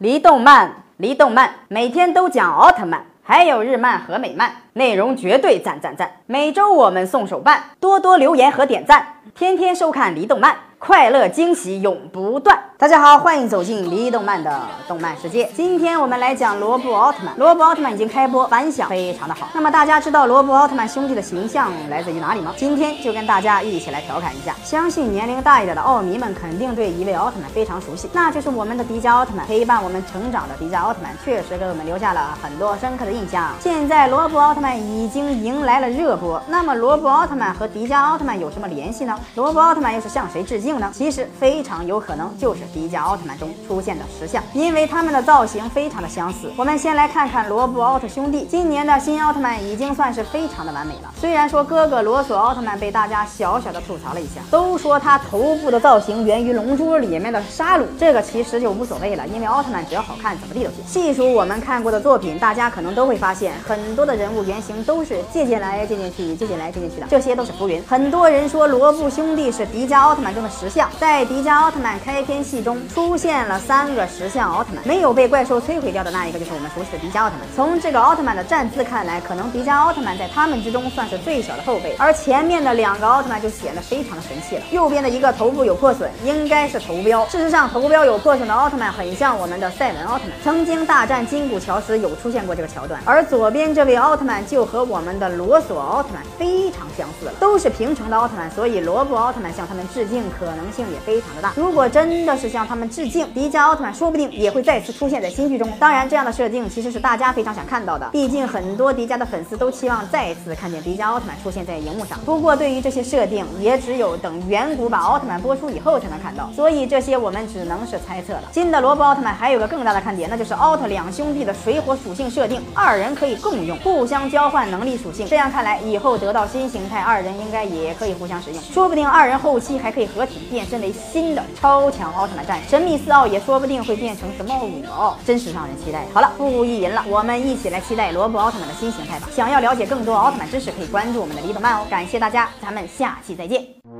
离动漫，离动漫，每天都讲奥特曼，还有日漫和美漫，内容绝对赞赞赞。每周我们送手办，多多留言和点赞，天天收看离动漫。快乐惊喜永不断。大家好，欢迎走进离动漫的动漫世界。今天我们来讲罗布奥特曼。罗布奥特曼已经开播，反响非常的好。那么大家知道罗布奥特曼兄弟的形象来自于哪里吗？今天就跟大家一起来调侃一下。相信年龄大一点的奥迷们肯定对一位奥特曼非常熟悉，那就是我们的迪迦奥特曼。陪伴我们成长的迪迦奥特曼，确实给我们留下了很多深刻的印象。现在罗布奥特曼已经迎来了热播，那么罗布奥特曼和迪迦奥特曼有什么联系呢？罗布奥特曼又是向谁致敬呢？其实非。非常有可能就是迪迦奥特曼中出现的石像，因为他们的造型非常的相似。我们先来看看罗布奥特兄弟，今年的新奥特曼已经算是非常的完美了。虽然说哥哥罗索奥特曼被大家小小的吐槽了一下，都说他头部的造型源于龙珠里面的沙鲁，这个其实就无所谓了，因为奥特曼只要好看，怎么地都行。细数我们看过的作品，大家可能都会发现，很多的人物原型都是借鉴来借鉴去，借鉴来借鉴去的，这些都是浮云。很多人说罗布兄弟是迪迦奥特曼中的石像，在迪。迦奥特曼开篇戏中出现了三个石像奥特曼，没有被怪兽摧毁掉的那一个就是我们熟悉的迪迦奥特曼。从这个奥特曼的站姿看来，可能迪迦奥特曼在他们之中算是最小的后辈，而前面的两个奥特曼就显得非常的神气了。右边的一个头部有破损，应该是头标。事实上，头标有破损的奥特曼很像我们的赛文奥特曼，曾经大战金古桥时有出现过这个桥段。而左边这位奥特曼就和我们的罗索奥特曼非常相似了，都是平成的奥特曼，所以罗布奥特曼向他们致敬可能性也非常的大。如果真的是向他们致敬，迪迦奥特曼说不定也会再次出现在新剧中。当然，这样的设定其实是大家非常想看到的，毕竟很多迪迦的粉丝都期望再次看见迪迦奥特曼出现在荧幕上。不过，对于这些设定，也只有等远古版奥特曼播出以后才能看到，所以这些我们只能是猜测了。新的罗布奥特曼还有个更大的看点，那就是奥特两兄弟的水火属性设定，二人可以共用，互相交换能力属性。这样看来，以后得到新形态，二人应该也可以互相使用，说不定二人后期还可以合体变身为新。的超强奥特曼战神秘四奥也说不定会变成什么五奥，真是让人期待。好了，不无意淫了，我们一起来期待罗布奥特曼的新形态吧。想要了解更多奥特曼知识，可以关注我们的李本曼哦。感谢大家，咱们下期再见。